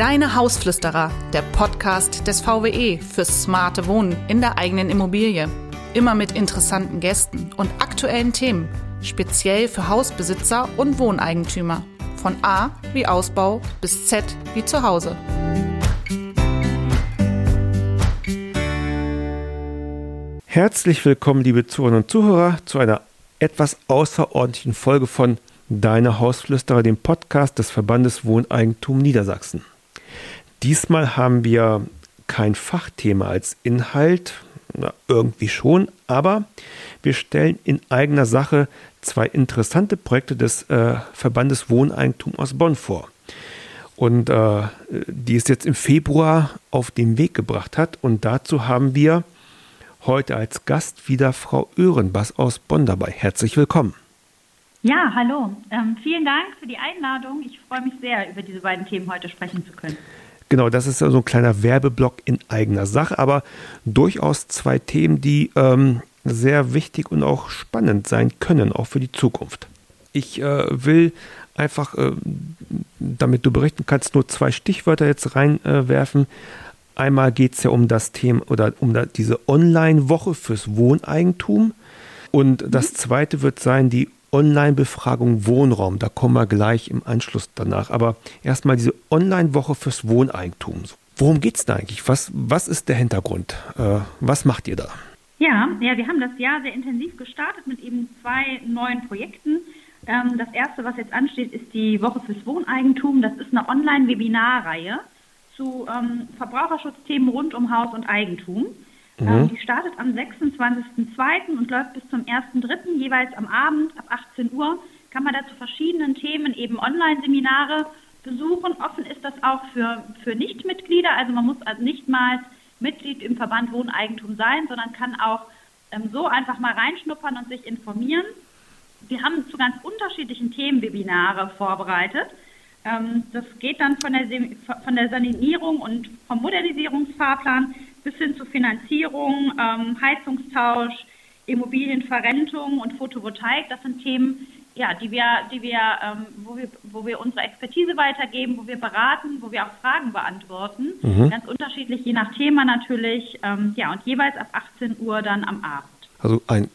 Deine Hausflüsterer, der Podcast des VWE fürs smarte Wohnen in der eigenen Immobilie. Immer mit interessanten Gästen und aktuellen Themen, speziell für Hausbesitzer und Wohneigentümer. Von A wie Ausbau bis Z wie Zuhause. Herzlich willkommen, liebe Zuhörerinnen und Zuhörer, zu einer etwas außerordentlichen Folge von Deine Hausflüsterer, dem Podcast des Verbandes Wohneigentum Niedersachsen. Diesmal haben wir kein Fachthema als Inhalt, na, irgendwie schon, aber wir stellen in eigener Sache zwei interessante Projekte des äh, Verbandes Wohneigentum aus Bonn vor. Und äh, die es jetzt im Februar auf den Weg gebracht hat. Und dazu haben wir heute als Gast wieder Frau Öhrenbass aus Bonn dabei. Herzlich willkommen. Ja, hallo. Ähm, vielen Dank für die Einladung. Ich freue mich sehr, über diese beiden Themen heute sprechen zu können. Genau, das ist so ein kleiner Werbeblock in eigener Sache, aber durchaus zwei Themen, die ähm, sehr wichtig und auch spannend sein können, auch für die Zukunft. Ich äh, will einfach, äh, damit du berichten kannst, nur zwei Stichwörter jetzt reinwerfen. Äh, Einmal geht es ja um das Thema oder um da, diese Online-Woche fürs Wohneigentum. Und das zweite wird sein die Online-Befragung Wohnraum. Da kommen wir gleich im Anschluss danach. Aber erstmal diese Online-Woche fürs Wohneigentum. Worum geht es da eigentlich? Was, was ist der Hintergrund? Äh, was macht ihr da? Ja, ja, wir haben das Jahr sehr intensiv gestartet mit eben zwei neuen Projekten. Ähm, das erste, was jetzt ansteht, ist die Woche fürs Wohneigentum. Das ist eine Online-Webinarreihe zu ähm, Verbraucherschutzthemen rund um Haus und Eigentum. Mhm. Ähm, die startet am 26.02. und läuft bis zum 1.03. jeweils am Abend ab 18 Uhr. Kann man da zu verschiedenen Themen eben Online-Seminare besuchen. Offen ist das auch für, für Nichtmitglieder. Also man muss also nicht mal Mitglied im Verband Wohneigentum sein, sondern kann auch ähm, so einfach mal reinschnuppern und sich informieren. Wir haben zu ganz unterschiedlichen Themen Webinare vorbereitet. Ähm, das geht dann von der, von der Sanierung und vom Modernisierungsfahrplan bis hin zu Finanzierung, ähm, Heizungstausch, Immobilienverrentung und Photovoltaik. Das sind Themen, ja, die wir, die wir, ähm, wo wir, wo wir unsere Expertise weitergeben, wo wir beraten, wo wir auch Fragen beantworten. Mhm. Ganz unterschiedlich, je nach Thema natürlich. Ähm, ja, und jeweils ab 18 Uhr dann am Abend. Also ein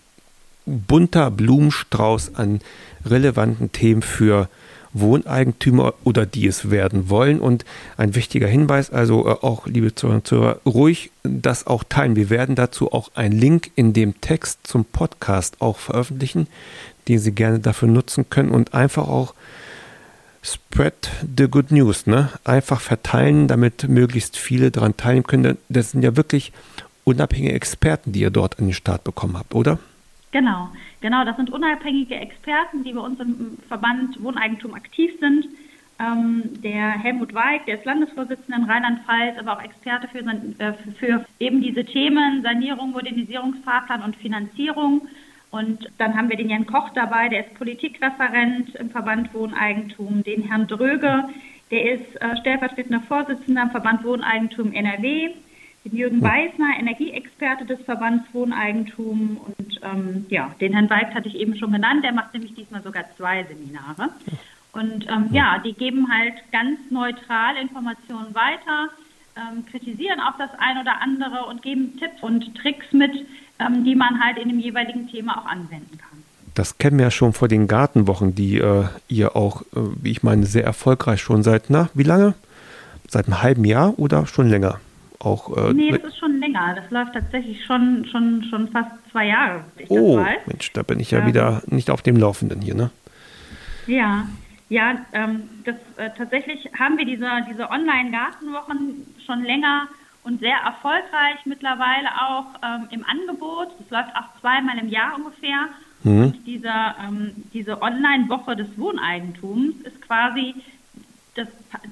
bunter Blumenstrauß an relevanten Themen für Wohneigentümer oder die es werden wollen. Und ein wichtiger Hinweis, also äh, auch, liebe Zuhörer und Zuhörer, ruhig das auch teilen. Wir werden dazu auch einen Link in dem Text zum Podcast auch veröffentlichen, den Sie gerne dafür nutzen können und einfach auch spread the good news, ne? Einfach verteilen, damit möglichst viele daran teilnehmen können. Das sind ja wirklich unabhängige Experten, die ihr dort an den Start bekommen habt, oder? Genau, genau. Das sind unabhängige Experten, die bei uns im Verband Wohneigentum aktiv sind. Ähm, der Helmut Weig, der ist Landesvorsitzender in Rheinland-Pfalz, aber auch Experte für, äh, für eben diese Themen Sanierung, Modernisierungsfahrplan und Finanzierung. Und dann haben wir den Jan Koch dabei, der ist Politikreferent im Verband Wohneigentum, den Herrn Dröge, der ist äh, stellvertretender Vorsitzender im Verband Wohneigentum NRW, den Jürgen Weißner, Energieexperte des Verbands Wohneigentum und ähm, ja, den Herrn Weigt hatte ich eben schon genannt, der macht nämlich diesmal sogar zwei Seminare. Und ähm, ja, die geben halt ganz neutral Informationen weiter, ähm, kritisieren auch das ein oder andere und geben Tipps und Tricks mit, ähm, die man halt in dem jeweiligen Thema auch anwenden kann. Das kennen wir ja schon vor den Gartenwochen, die äh, ihr auch, äh, wie ich meine, sehr erfolgreich schon seit, na, wie lange? Seit einem halben Jahr oder schon länger? Auch. Äh, nee, das ist schon länger. Das läuft tatsächlich schon, schon, schon fast zwei Jahre. oh, Mensch, da bin ich ja ähm, wieder nicht auf dem Laufenden hier, ne? Ja, ja, ähm, das, äh, tatsächlich haben wir diese, diese Online-Gartenwochen schon länger und sehr erfolgreich mittlerweile auch ähm, im Angebot. Das läuft auch zweimal im Jahr ungefähr. Mhm. Und diese, ähm, diese Online-Woche des Wohneigentums ist quasi das,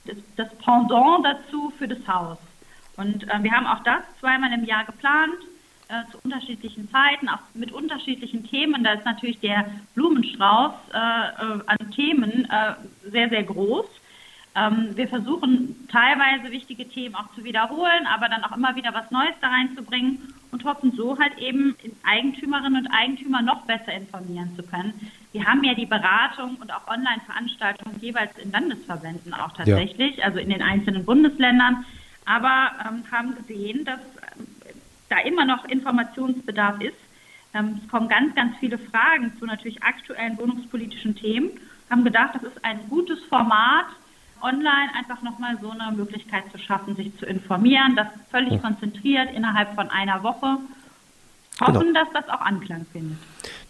das, das Pendant dazu für das Haus. Und äh, wir haben auch das zweimal im Jahr geplant, äh, zu unterschiedlichen Zeiten, auch mit unterschiedlichen Themen. Da ist natürlich der Blumenstrauß äh, äh an Themen äh, sehr, sehr groß. Ähm, wir versuchen teilweise wichtige Themen auch zu wiederholen, aber dann auch immer wieder was Neues da reinzubringen und hoffen so halt eben Eigentümerinnen und Eigentümer noch besser informieren zu können. wir haben ja die Beratung und auch Online-Veranstaltungen jeweils in Landesverbänden auch tatsächlich, ja. also in den einzelnen Bundesländern, aber ähm, haben gesehen, dass äh, da immer noch Informationsbedarf ist. Ähm, es kommen ganz, ganz viele Fragen zu natürlich aktuellen wohnungspolitischen Themen, haben gedacht, das ist ein gutes Format, online einfach nochmal so eine Möglichkeit zu schaffen, sich zu informieren, das völlig konzentriert innerhalb von einer Woche. Hoffen, genau. dass das auch Anklang findet.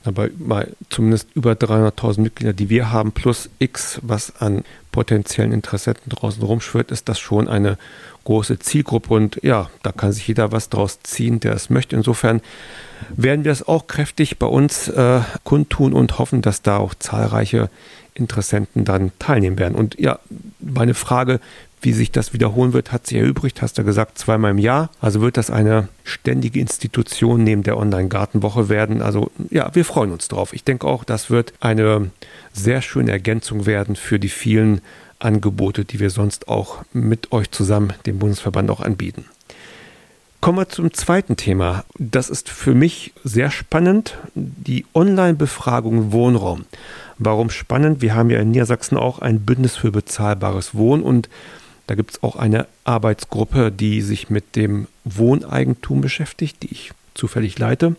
Aber bei zumindest über 300.000 Mitglieder, die wir haben, plus X, was an potenziellen Interessenten draußen rumschwirrt, ist das schon eine große Zielgruppe. Und ja, da kann sich jeder was draus ziehen, der es möchte. Insofern werden wir es auch kräftig bei uns äh, kundtun und hoffen, dass da auch zahlreiche Interessenten dann teilnehmen werden. Und ja, meine Frage, wie sich das wiederholen wird, hat sich erübrigt, hast du gesagt, zweimal im Jahr. Also wird das eine ständige Institution neben der Online-Gartenwoche werden. Also ja, wir freuen uns drauf. Ich denke auch, das wird eine sehr schöne Ergänzung werden für die vielen Angebote, die wir sonst auch mit euch zusammen, dem Bundesverband, auch anbieten. Kommen wir zum zweiten Thema. Das ist für mich sehr spannend, die Online-Befragung Wohnraum. Warum spannend? Wir haben ja in Niedersachsen auch ein Bündnis für bezahlbares Wohnen und da gibt es auch eine Arbeitsgruppe, die sich mit dem Wohneigentum beschäftigt, die ich zufällig leite.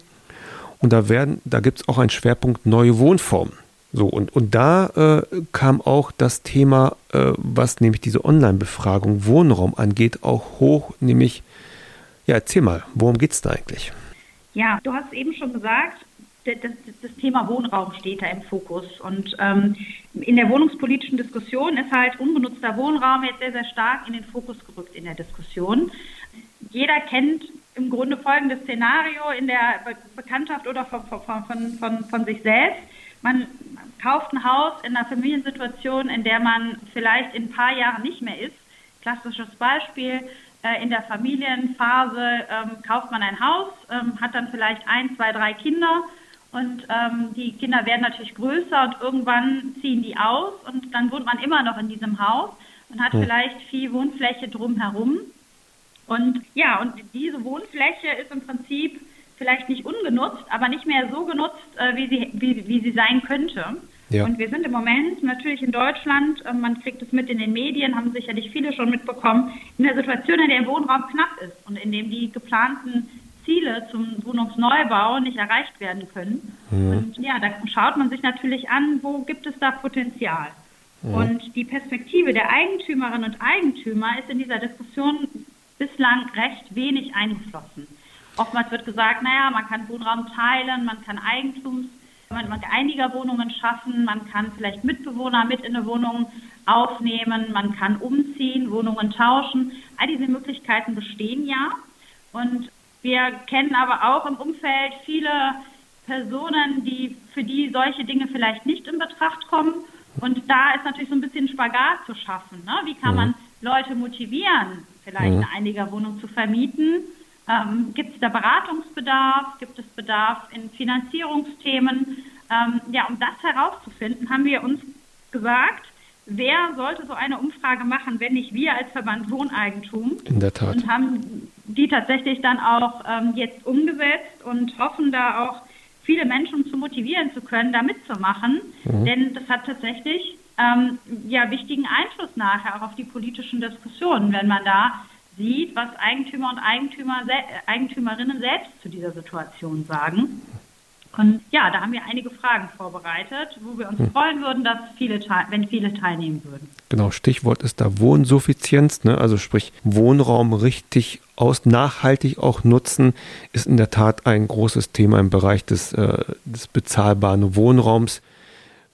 Und da werden, da gibt es auch einen Schwerpunkt neue Wohnformen. So, und, und da äh, kam auch das Thema, äh, was nämlich diese Online-Befragung Wohnraum angeht, auch hoch, nämlich, ja, erzähl mal, worum geht es da eigentlich? Ja, du hast eben schon gesagt, das, das, Thema Wohnraum steht da im Fokus. Und ähm, in der wohnungspolitischen Diskussion ist halt unbenutzter Wohnraum jetzt sehr, sehr stark in den Fokus gerückt in der Diskussion. Jeder kennt im Grunde folgendes Szenario in der Be Bekanntschaft oder von, von, von, von, sich selbst. Man kauft ein Haus in einer Familiensituation, in der man vielleicht in ein paar Jahren nicht mehr ist. Klassisches Beispiel, äh, in der Familienphase ähm, kauft man ein Haus, ähm, hat dann vielleicht ein, zwei, drei Kinder und ähm, die Kinder werden natürlich größer und irgendwann ziehen die aus und dann wohnt man immer noch in diesem Haus und hat hm. vielleicht viel Wohnfläche drumherum. Und ja, und diese Wohnfläche ist im Prinzip vielleicht nicht ungenutzt, aber nicht mehr so genutzt, äh, wie, sie, wie, wie sie sein könnte. Ja. Und wir sind im Moment natürlich in Deutschland, äh, man kriegt es mit in den Medien, haben sicherlich viele schon mitbekommen, in der Situation, in der Wohnraum knapp ist und in dem die geplanten Ziele zum Wohnungsneubau nicht erreicht werden können. Mhm. Und ja, da schaut man sich natürlich an, wo gibt es da Potenzial. Mhm. Und die Perspektive der Eigentümerinnen und Eigentümer ist in dieser Diskussion bislang recht wenig eingeflossen. Oftmals wird gesagt, naja, man kann Wohnraum teilen, man kann Eigentums, man, man kann einiger Wohnungen schaffen, man kann vielleicht Mitbewohner mit in eine Wohnung aufnehmen, man kann umziehen, Wohnungen tauschen. All diese Möglichkeiten bestehen ja. Und wir kennen aber auch im Umfeld viele Personen, die für die solche Dinge vielleicht nicht in Betracht kommen. Und da ist natürlich so ein bisschen Spagat zu schaffen. Ne? Wie kann mhm. man Leute motivieren, vielleicht mhm. eine Einigerwohnung zu vermieten? Ähm, gibt es da Beratungsbedarf? Gibt es Bedarf in Finanzierungsthemen? Ähm, ja, um das herauszufinden, haben wir uns gesagt, wer sollte so eine Umfrage machen, wenn nicht wir als Verband Wohneigentum? In der Tat. Und haben die tatsächlich dann auch ähm, jetzt umgesetzt und hoffen da auch viele Menschen zu motivieren zu können, da mitzumachen. Mhm. Denn das hat tatsächlich ähm, ja wichtigen Einfluss nachher auch auf die politischen Diskussionen, wenn man da sieht, was Eigentümer und Eigentümer, Eigentümerinnen selbst zu dieser Situation sagen. Und ja, da haben wir einige Fragen vorbereitet, wo wir uns hm. freuen würden, dass viele, wenn viele teilnehmen würden. Genau, Stichwort ist da Wohnsuffizienz, ne? also sprich Wohnraum richtig aus nachhaltig auch nutzen, ist in der Tat ein großes Thema im Bereich des, äh, des bezahlbaren Wohnraums.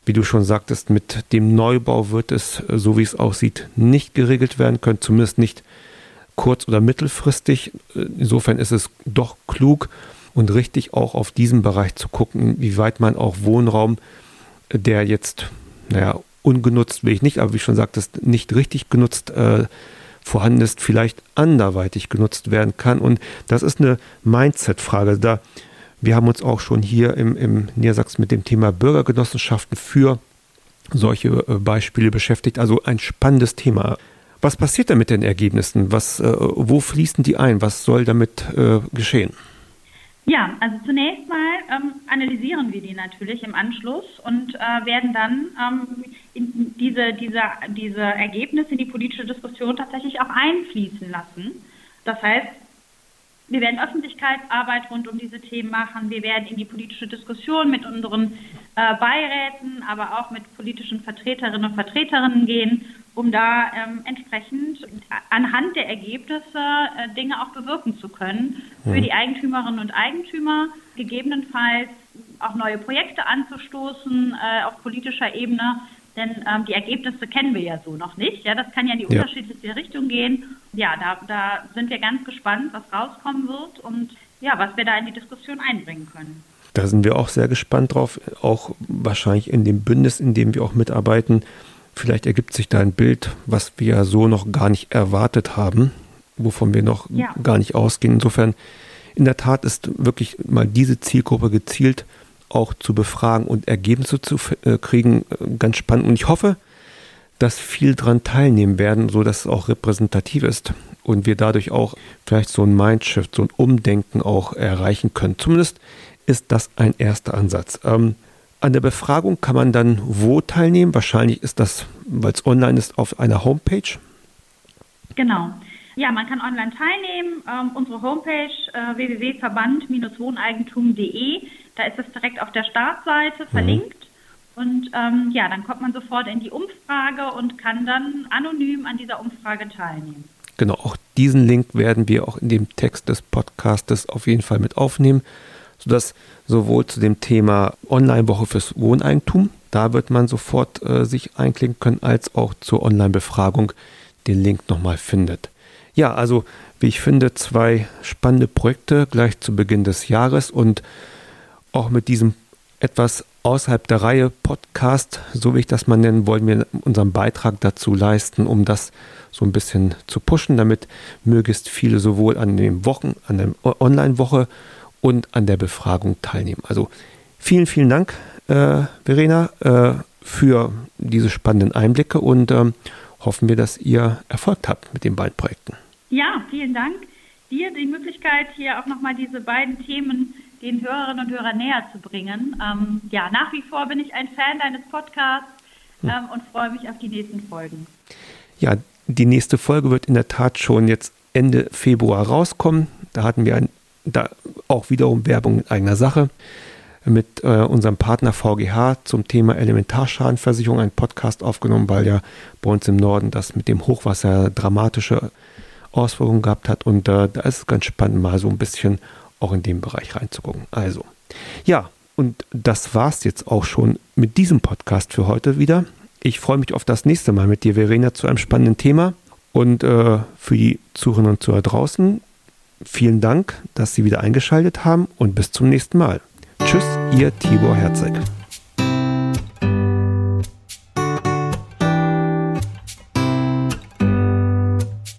Wie du schon sagtest, mit dem Neubau wird es, äh, so wie es aussieht, nicht geregelt werden können, zumindest nicht kurz- oder mittelfristig. Äh, insofern ist es doch klug, und richtig auch auf diesen Bereich zu gucken, wie weit man auch Wohnraum, der jetzt, naja, ungenutzt will ich nicht, aber wie schon sagtest, nicht richtig genutzt äh, vorhanden ist, vielleicht anderweitig genutzt werden kann. Und das ist eine Mindset-Frage. Da wir haben uns auch schon hier im, im Niedersachsen mit dem Thema Bürgergenossenschaften für solche äh, Beispiele beschäftigt. Also ein spannendes Thema. Was passiert da mit den Ergebnissen? Was, äh, wo fließen die ein? Was soll damit äh, geschehen? Ja, also zunächst mal ähm, analysieren wir die natürlich im Anschluss und äh, werden dann ähm, diese, diese, diese Ergebnisse in die politische Diskussion tatsächlich auch einfließen lassen. Das heißt, wir werden Öffentlichkeitsarbeit rund um diese Themen machen. Wir werden in die politische Diskussion mit unseren äh, Beiräten, aber auch mit politischen Vertreterinnen und Vertreterinnen gehen, um da ähm, entsprechend anhand der Ergebnisse äh, Dinge auch bewirken zu können für mhm. die Eigentümerinnen und Eigentümer, gegebenenfalls auch neue Projekte anzustoßen äh, auf politischer Ebene, denn ähm, die Ergebnisse kennen wir ja so noch nicht. Ja, das kann ja in die ja. unterschiedlichste Richtung gehen. Ja, da, da sind wir ganz gespannt, was rauskommen wird und ja, was wir da in die Diskussion einbringen können. Da sind wir auch sehr gespannt drauf, auch wahrscheinlich in dem Bündnis, in dem wir auch mitarbeiten. Vielleicht ergibt sich da ein Bild, was wir so noch gar nicht erwartet haben, wovon wir noch ja. gar nicht ausgehen. Insofern, in der Tat ist wirklich mal diese Zielgruppe gezielt auch zu befragen und Ergebnisse zu äh, kriegen, äh, ganz spannend. Und ich hoffe, dass viel daran teilnehmen werden, so dass es auch repräsentativ ist und wir dadurch auch vielleicht so ein Mindshift, so ein Umdenken auch erreichen können. Zumindest ist das ein erster Ansatz. Ähm, an der Befragung kann man dann wo teilnehmen? Wahrscheinlich ist das, weil es online ist, auf einer Homepage. Genau. Ja, man kann online teilnehmen. Ähm, unsere Homepage äh, www.verband-wohneigentum.de da ist es direkt auf der Startseite mhm. verlinkt. Mhm. Und ähm, ja, dann kommt man sofort in die Umfrage und kann dann anonym an dieser Umfrage teilnehmen. Genau, auch diesen Link werden wir auch in dem Text des Podcastes auf jeden Fall mit aufnehmen, sodass sowohl zu dem Thema Online-Woche fürs Wohneigentum, da wird man sofort äh, sich einklicken können, als auch zur Online-Befragung den Link nochmal findet. Ja, also wie ich finde, zwei spannende Projekte gleich zu Beginn des Jahres und auch mit diesem etwas außerhalb der Reihe Podcast, so wie ich das mal nennen, wollen wir unseren Beitrag dazu leisten, um das so ein bisschen zu pushen, damit möglichst viele sowohl an den Wochen, an der Online-Woche und an der Befragung teilnehmen. Also vielen, vielen Dank, äh, Verena, äh, für diese spannenden Einblicke und ähm, hoffen wir, dass ihr Erfolg habt mit den beiden Projekten. Ja, vielen Dank. Dir die Möglichkeit, hier auch nochmal diese beiden Themen den Hörerinnen und Hörern näher zu bringen. Ähm, ja, nach wie vor bin ich ein Fan deines Podcasts hm. ähm, und freue mich auf die nächsten Folgen. Ja, die nächste Folge wird in der Tat schon jetzt Ende Februar rauskommen. Da hatten wir ein, da auch wiederum Werbung in eigener Sache mit äh, unserem Partner VGH zum Thema Elementarschadenversicherung einen Podcast aufgenommen, weil ja bei uns im Norden das mit dem Hochwasser dramatische Auswirkungen gehabt hat. Und äh, da ist es ganz spannend, mal so ein bisschen auch in dem Bereich reinzugucken. Also, ja, und das war's jetzt auch schon mit diesem Podcast für heute wieder. Ich freue mich auf das nächste Mal mit dir, Verena, zu einem spannenden Thema. Und äh, für die Zuhörerinnen und Zuhörer draußen, vielen Dank, dass Sie wieder eingeschaltet haben und bis zum nächsten Mal. Tschüss, Ihr Tibor Herzog.